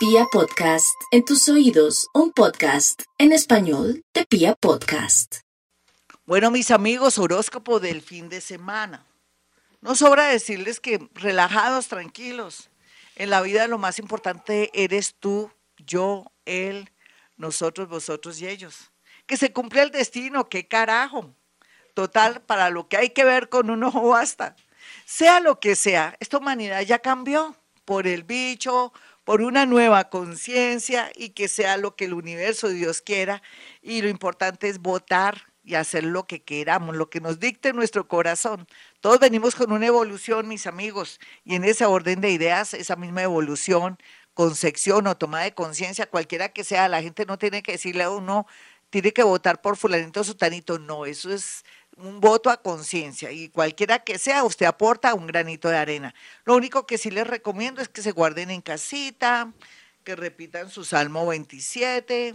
Pia Podcast, en tus oídos, un podcast en español de Pia Podcast. Bueno, mis amigos, horóscopo del fin de semana. No sobra decirles que relajados, tranquilos. En la vida lo más importante eres tú, yo, él, nosotros, vosotros y ellos. Que se cumple el destino, qué carajo. Total, para lo que hay que ver con un ojo basta. Sea lo que sea, esta humanidad ya cambió por el bicho, por una nueva conciencia y que sea lo que el universo Dios quiera. Y lo importante es votar y hacer lo que queramos, lo que nos dicte nuestro corazón. Todos venimos con una evolución, mis amigos, y en ese orden de ideas, esa misma evolución, concepción o toma de conciencia, cualquiera que sea, la gente no tiene que decirle a uno, tiene que votar por fulanito o sutanito, no, eso es un voto a conciencia y cualquiera que sea, usted aporta un granito de arena. Lo único que sí les recomiendo es que se guarden en casita, que repitan su Salmo 27,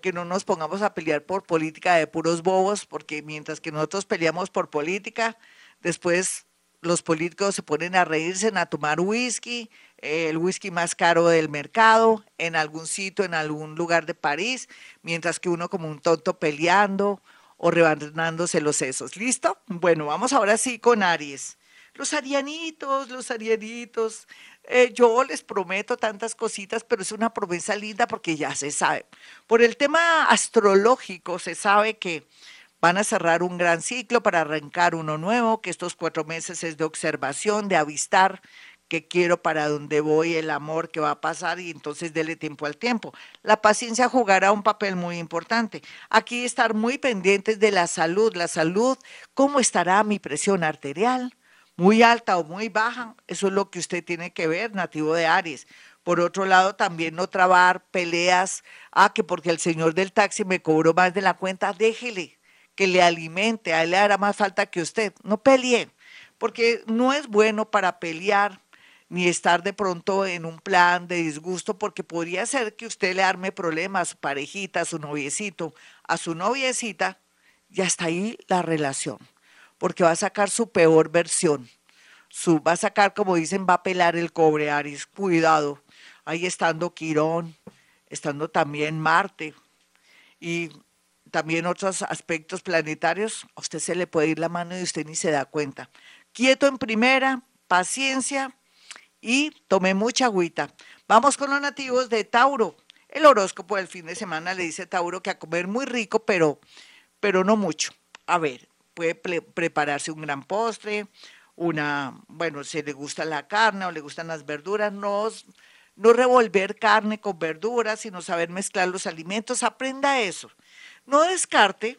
que no nos pongamos a pelear por política de puros bobos, porque mientras que nosotros peleamos por política, después los políticos se ponen a reírse, a tomar whisky, el whisky más caro del mercado, en algún sitio, en algún lugar de París, mientras que uno como un tonto peleando o rebanándose los sesos. ¿Listo? Bueno, vamos ahora sí con Aries. Los arianitos, los arianitos, eh, yo les prometo tantas cositas, pero es una promesa linda porque ya se sabe. Por el tema astrológico se sabe que van a cerrar un gran ciclo para arrancar uno nuevo, que estos cuatro meses es de observación, de avistar que quiero, para dónde voy, el amor que va a pasar y entonces dele tiempo al tiempo. La paciencia jugará un papel muy importante. Aquí estar muy pendientes de la salud, la salud, cómo estará mi presión arterial, muy alta o muy baja, eso es lo que usted tiene que ver, nativo de Aries. Por otro lado, también no trabar peleas, ah, que porque el señor del taxi me cobró más de la cuenta, déjele que le alimente, a él le hará más falta que usted. No pelee, porque no es bueno para pelear ni estar de pronto en un plan de disgusto, porque podría ser que usted le arme problemas a su parejita, a su noviecito, a su noviecita, y hasta ahí la relación, porque va a sacar su peor versión. Su, va a sacar, como dicen, va a pelar el cobre, Aries, cuidado. Ahí estando Quirón, estando también Marte y también otros aspectos planetarios, a usted se le puede ir la mano y usted ni se da cuenta. Quieto en primera, paciencia, y tomé mucha agüita. Vamos con los nativos de Tauro. El horóscopo del fin de semana le dice Tauro que a comer muy rico, pero, pero no mucho. A ver, puede prepararse un gran postre, una, bueno, si le gusta la carne o le gustan las verduras, no, no revolver carne con verduras, sino saber mezclar los alimentos, aprenda eso. No descarte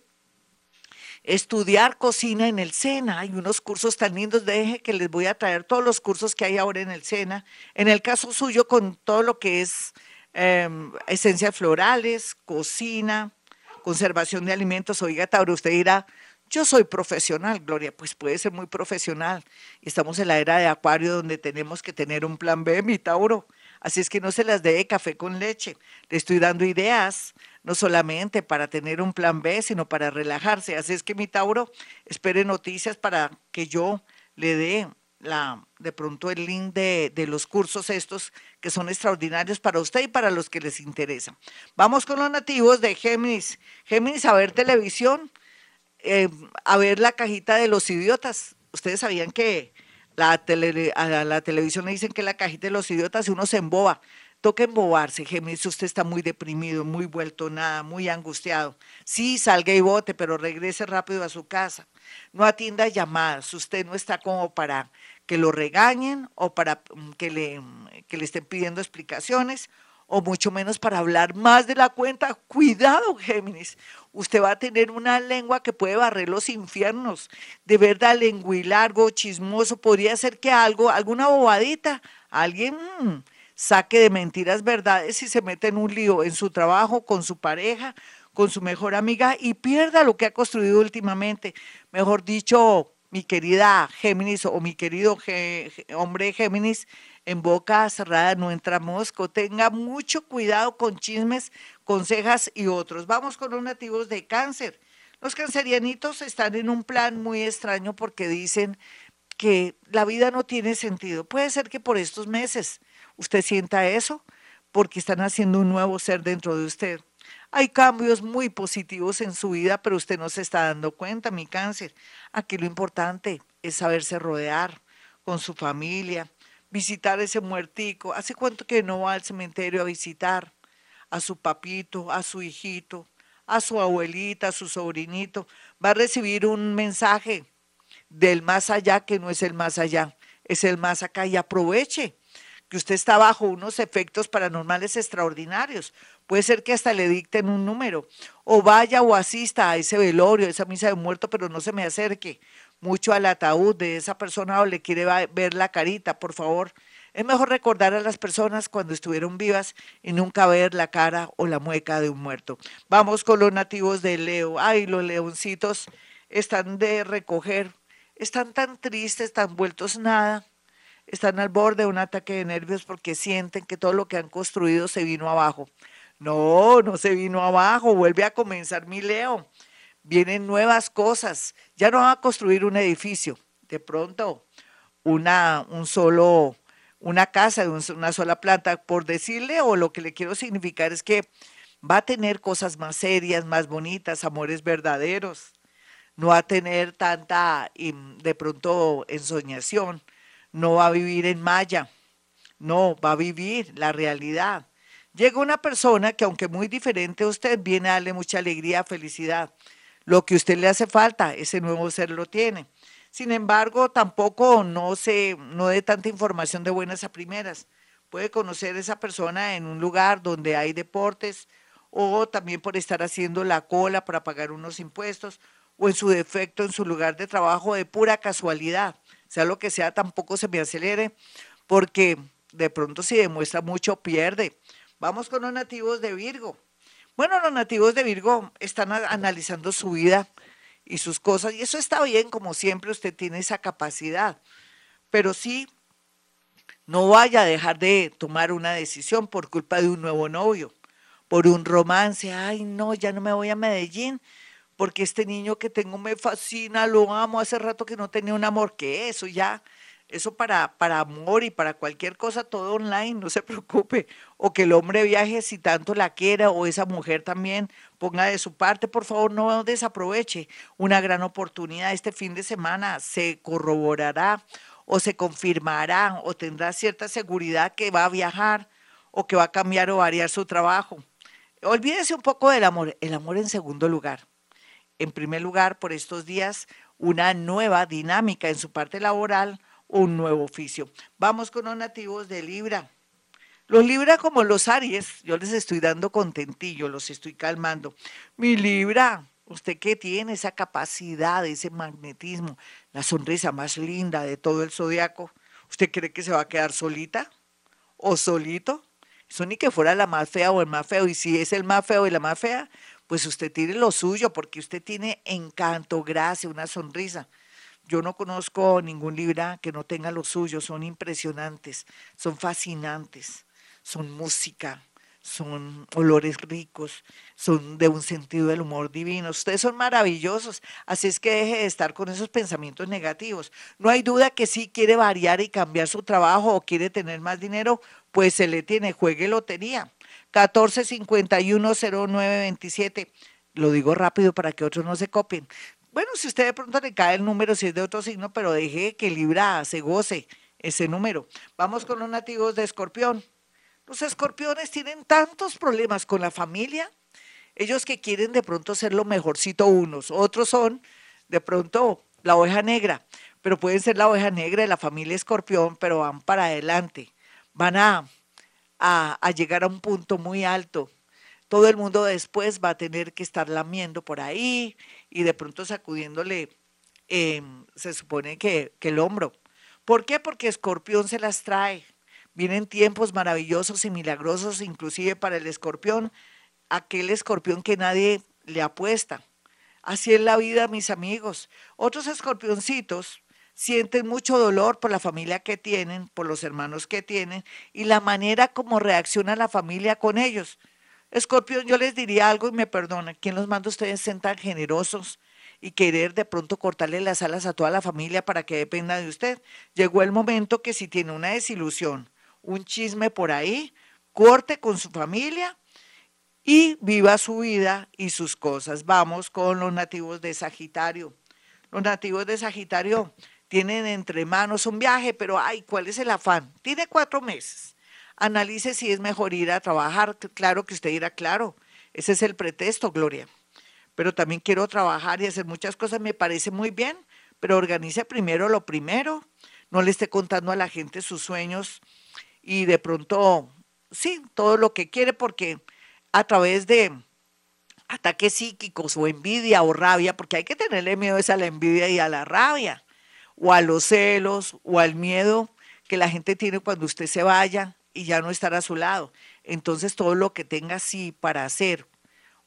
estudiar cocina en el SENA. Hay unos cursos tan lindos, deje que les voy a traer todos los cursos que hay ahora en el SENA. En el caso suyo, con todo lo que es em, esencias florales, cocina, conservación de alimentos. Oiga, Tauro, usted dirá, yo soy profesional, Gloria, pues puede ser muy profesional. Estamos en la era de Acuario donde tenemos que tener un plan B, mi Tauro. Así es que no se las dé café con leche. Le estoy dando ideas, no solamente para tener un plan B, sino para relajarse. Así es que mi Tauro, espere noticias para que yo le dé la, de pronto el link de, de, los cursos estos que son extraordinarios para usted y para los que les interesa. Vamos con los nativos de Géminis. Géminis a ver televisión, eh, a ver la cajita de los idiotas. Ustedes sabían que la a la televisión le dicen que la cajita de los idiotas y uno se emboba. Toca embobarse, Géminis, usted está muy deprimido, muy vuelto nada, muy angustiado. Sí, salga y vote, pero regrese rápido a su casa. No atienda llamadas, usted no está como para que lo regañen o para mm, que le, mm, que le estén pidiendo explicaciones o mucho menos para hablar más de la cuenta. Cuidado, Géminis. Usted va a tener una lengua que puede barrer los infiernos. De verdad, largo, chismoso. Podría ser que algo, alguna bobadita, alguien mm, saque de mentiras verdades y se mete en un lío en su trabajo, con su pareja, con su mejor amiga y pierda lo que ha construido últimamente. Mejor dicho, mi querida Géminis o mi querido hombre Géminis, en boca cerrada no entra mosco. Tenga mucho cuidado con chismes, consejas y otros. Vamos con los nativos de cáncer. Los cancerianitos están en un plan muy extraño porque dicen que la vida no tiene sentido. Puede ser que por estos meses usted sienta eso, porque están haciendo un nuevo ser dentro de usted. Hay cambios muy positivos en su vida, pero usted no se está dando cuenta, mi cáncer. Aquí lo importante es saberse rodear con su familia, visitar ese muertico. ¿Hace cuánto que no va al cementerio a visitar a su papito, a su hijito, a su abuelita, a su sobrinito? Va a recibir un mensaje del más allá que no es el más allá, es el más acá y aproveche que usted está bajo unos efectos paranormales extraordinarios. Puede ser que hasta le dicten un número. O vaya o asista a ese velorio, a esa misa de muerto, pero no se me acerque mucho al ataúd de esa persona o le quiere ver la carita, por favor. Es mejor recordar a las personas cuando estuvieron vivas y nunca ver la cara o la mueca de un muerto. Vamos con los nativos de Leo. Ay, los leoncitos están de recoger. Están tan tristes, tan vueltos nada están al borde de un ataque de nervios porque sienten que todo lo que han construido se vino abajo. No, no se vino abajo, vuelve a comenzar mi Leo. Vienen nuevas cosas. Ya no va a construir un edificio, de pronto una, un solo, una casa de una sola planta, por decirle, o lo que le quiero significar es que va a tener cosas más serias, más bonitas, amores verdaderos. No va a tener tanta, de pronto, ensoñación no va a vivir en maya, no, va a vivir la realidad. Llega una persona que aunque muy diferente a usted, viene a darle mucha alegría, felicidad. Lo que a usted le hace falta, ese nuevo ser lo tiene. Sin embargo, tampoco no se no dé tanta información de buenas a primeras. Puede conocer a esa persona en un lugar donde hay deportes o también por estar haciendo la cola para pagar unos impuestos o en su defecto en su lugar de trabajo de pura casualidad sea lo que sea, tampoco se me acelere, porque de pronto si demuestra mucho, pierde. Vamos con los nativos de Virgo. Bueno, los nativos de Virgo están analizando su vida y sus cosas, y eso está bien, como siempre usted tiene esa capacidad, pero sí, no vaya a dejar de tomar una decisión por culpa de un nuevo novio, por un romance, ay no, ya no me voy a Medellín, porque este niño que tengo me fascina, lo amo, hace rato que no tenía un amor, que eso ya, eso para, para amor y para cualquier cosa, todo online, no se preocupe, o que el hombre viaje si tanto la quiera, o esa mujer también ponga de su parte, por favor, no desaproveche una gran oportunidad. Este fin de semana se corroborará o se confirmará o tendrá cierta seguridad que va a viajar o que va a cambiar o variar su trabajo. Olvídese un poco del amor, el amor en segundo lugar en primer lugar, por estos días, una nueva dinámica en su parte laboral, un nuevo oficio. Vamos con los nativos de Libra. Los Libra como los Aries, yo les estoy dando contentillo, los estoy calmando. Mi Libra, usted que tiene esa capacidad, ese magnetismo, la sonrisa más linda de todo el zodiaco, ¿usted cree que se va a quedar solita o solito? Eso ni que fuera la más fea o el más feo. Y si es el más feo y la más fea, pues usted tiene lo suyo, porque usted tiene encanto, gracia, una sonrisa. Yo no conozco ningún Libra que no tenga lo suyo, son impresionantes, son fascinantes, son música, son olores ricos, son de un sentido del humor divino. Ustedes son maravillosos, así es que deje de estar con esos pensamientos negativos. No hay duda que si quiere variar y cambiar su trabajo o quiere tener más dinero, pues se le tiene, juegue lotería. 14510927. Lo digo rápido para que otros no se copien. Bueno, si usted de pronto le cae el número, si es de otro signo, pero deje que Libra se goce ese número. Vamos con los nativos de Escorpión. Los escorpiones tienen tantos problemas con la familia. Ellos que quieren de pronto ser lo mejorcito unos, otros son de pronto la oveja negra, pero pueden ser la oveja negra de la familia escorpión, pero van para adelante. Van a a, llegar a un punto muy alto. Todo el mundo después va a tener que estar lamiendo por ahí y de pronto sacudiéndole, em, se supone que, que el hombro. ¿Por qué? Porque Escorpión se las trae. Vienen tiempos maravillosos y milagrosos, inclusive para el escorpión, aquel escorpión que nadie le apuesta. Así es la vida, mis amigos. Otros escorpioncitos sienten mucho dolor por la familia que tienen, por los hermanos que tienen y la manera como reacciona la familia con ellos. Escorpión, yo les diría algo y me perdona, ¿quién los manda a ustedes ser tan generosos y querer de pronto cortarle las alas a toda la familia para que dependa de usted? Llegó el momento que si tiene una desilusión, un chisme por ahí, corte con su familia y viva su vida y sus cosas. Vamos con los nativos de Sagitario. Los nativos de Sagitario tienen entre manos un viaje, pero ay, ¿cuál es el afán? Tiene cuatro meses. Analice si es mejor ir a trabajar. Claro que usted dirá, claro, ese es el pretexto, Gloria. Pero también quiero trabajar y hacer muchas cosas, me parece muy bien, pero organice primero lo primero. No le esté contando a la gente sus sueños y de pronto, sí, todo lo que quiere, porque a través de ataques psíquicos o envidia o rabia, porque hay que tenerle miedo a la envidia y a la rabia, o a los celos, o al miedo que la gente tiene cuando usted se vaya y ya no estará a su lado. Entonces todo lo que tenga así para hacer,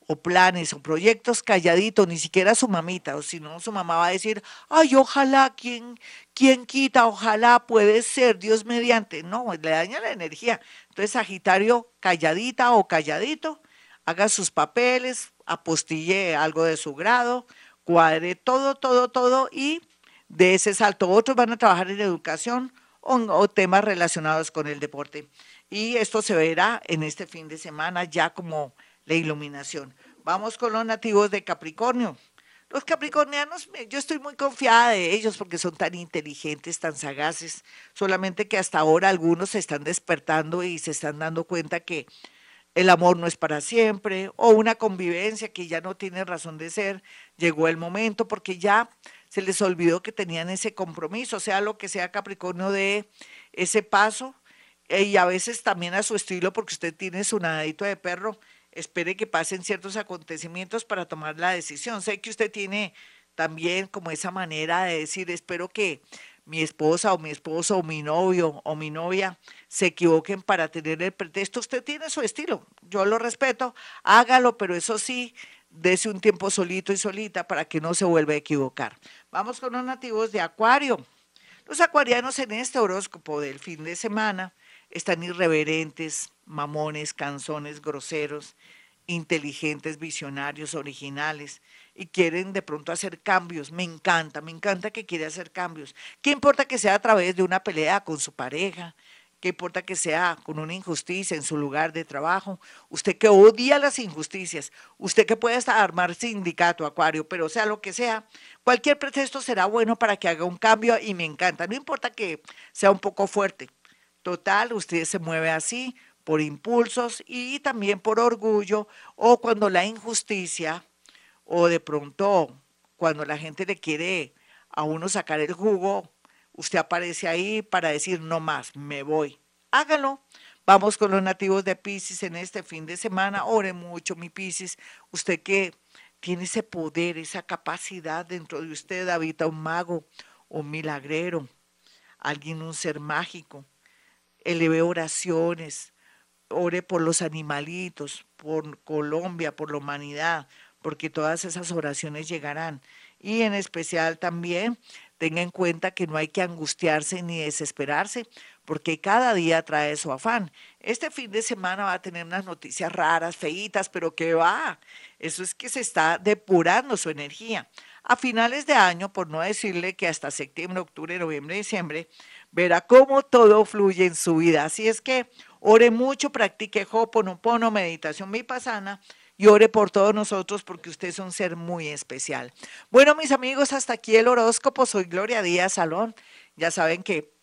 o planes, o proyectos calladitos, ni siquiera su mamita, o si no, su mamá va a decir, ay, ojalá, ¿quién, quién quita? Ojalá puede ser, Dios mediante. No, le daña la energía. Entonces, Sagitario, calladita o calladito, haga sus papeles, apostille algo de su grado, cuadre todo, todo, todo y de ese salto. Otros van a trabajar en educación o, temas relacionados con el deporte. Y esto se verá en este fin de semana ya como la iluminación. Vamos con los nativos de Capricornio. Los capricornianos, yo estoy muy confiada de ellos porque son tan inteligentes, tan sagaces, solamente que hasta ahora algunos se están despertando y se están dando cuenta que el amor no es para siempre o una convivencia que ya no tiene razón de ser. Llegó el momento porque ya se les olvidó que tenían ese compromiso, sea lo que sea Capricornio de ese paso eh, y a veces también a su estilo porque usted tiene su nadadito de perro espere que pasen ciertos acontecimientos para tomar la decisión. Sé que usted tiene también como esa manera de decir, espero que mi esposa o mi esposo o mi novio o mi novia se equivoquen para tener el pretexto. Usted tiene su estilo, yo lo respeto, hágalo, pero eso sí, dese un tiempo solito y solita para que no se vuelva a equivocar. Vamos con los nativos de Acuario. Los acuarianos en este horóscopo del fin de semana están irreverentes, mamones, canzones, groseros, inteligentes, visionarios, originales y quieren de pronto hacer cambios. Me encanta, me encanta que quiere hacer cambios. ¿Qué importa que sea a través de una pelea con su pareja? ¿Qué importa que sea con una injusticia en su lugar de trabajo? Usted que odia las injusticias, usted que puede armar sindicato, acuario, pero sea lo que sea, cualquier pretexto será bueno para que haga un cambio y me encanta. No importa que sea un poco fuerte. Total, usted se mueve así, por impulsos y también por orgullo o cuando la injusticia o de pronto cuando la gente le quiere a uno sacar el jugo, usted aparece ahí para decir no más, me voy. Hágalo. Vamos con los nativos de Pisces en este fin de semana. Ore mucho, mi Pisces. Usted que tiene ese poder, esa capacidad dentro de usted, habita un mago, un milagrero, alguien, un ser mágico. Eleve oraciones, ore por los animalitos, por Colombia, por la humanidad, porque todas esas oraciones llegarán. Y en especial también tenga en cuenta que no hay que angustiarse ni desesperarse, porque cada día trae su afán. Este fin de semana va a tener unas noticias raras, feitas, pero que va. Eso es que se está depurando su energía. A finales de año, por no decirle que hasta septiembre, octubre, noviembre, diciembre, verá cómo todo fluye en su vida. Así es que Ore mucho, practique Hoponopono, meditación vipassana y ore por todos nosotros porque usted es un ser muy especial. Bueno, mis amigos, hasta aquí el horóscopo. Soy Gloria Díaz Salón. Ya saben que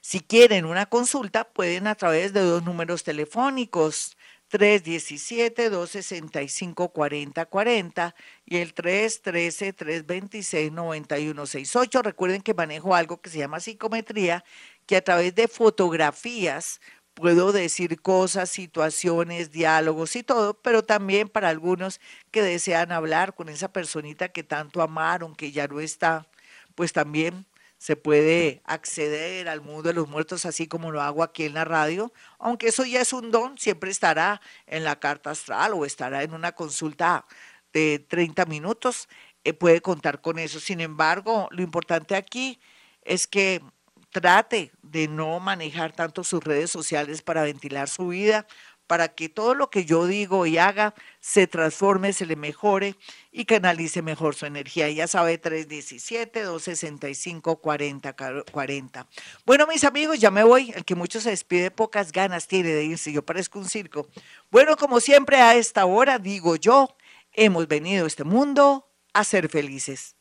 si quieren una consulta, pueden a través de dos números telefónicos. 317-265-4040 y el 313-326-9168. Recuerden que manejo algo que se llama psicometría, que a través de fotografías puedo decir cosas, situaciones, diálogos y todo, pero también para algunos que desean hablar con esa personita que tanto amaron, que ya no está, pues también se puede acceder al mundo de los muertos así como lo hago aquí en la radio, aunque eso ya es un don, siempre estará en la carta astral o estará en una consulta de 30 minutos, eh, puede contar con eso. Sin embargo, lo importante aquí es que trate de no manejar tanto sus redes sociales para ventilar su vida, para que todo lo que yo digo y haga se transforme, se le mejore y canalice mejor su energía. Ya sabe, 317-265-4040. Bueno, mis amigos, ya me voy. El que mucho se despide, pocas ganas tiene de irse. Yo parezco un circo. Bueno, como siempre a esta hora, digo yo, hemos venido a este mundo a ser felices.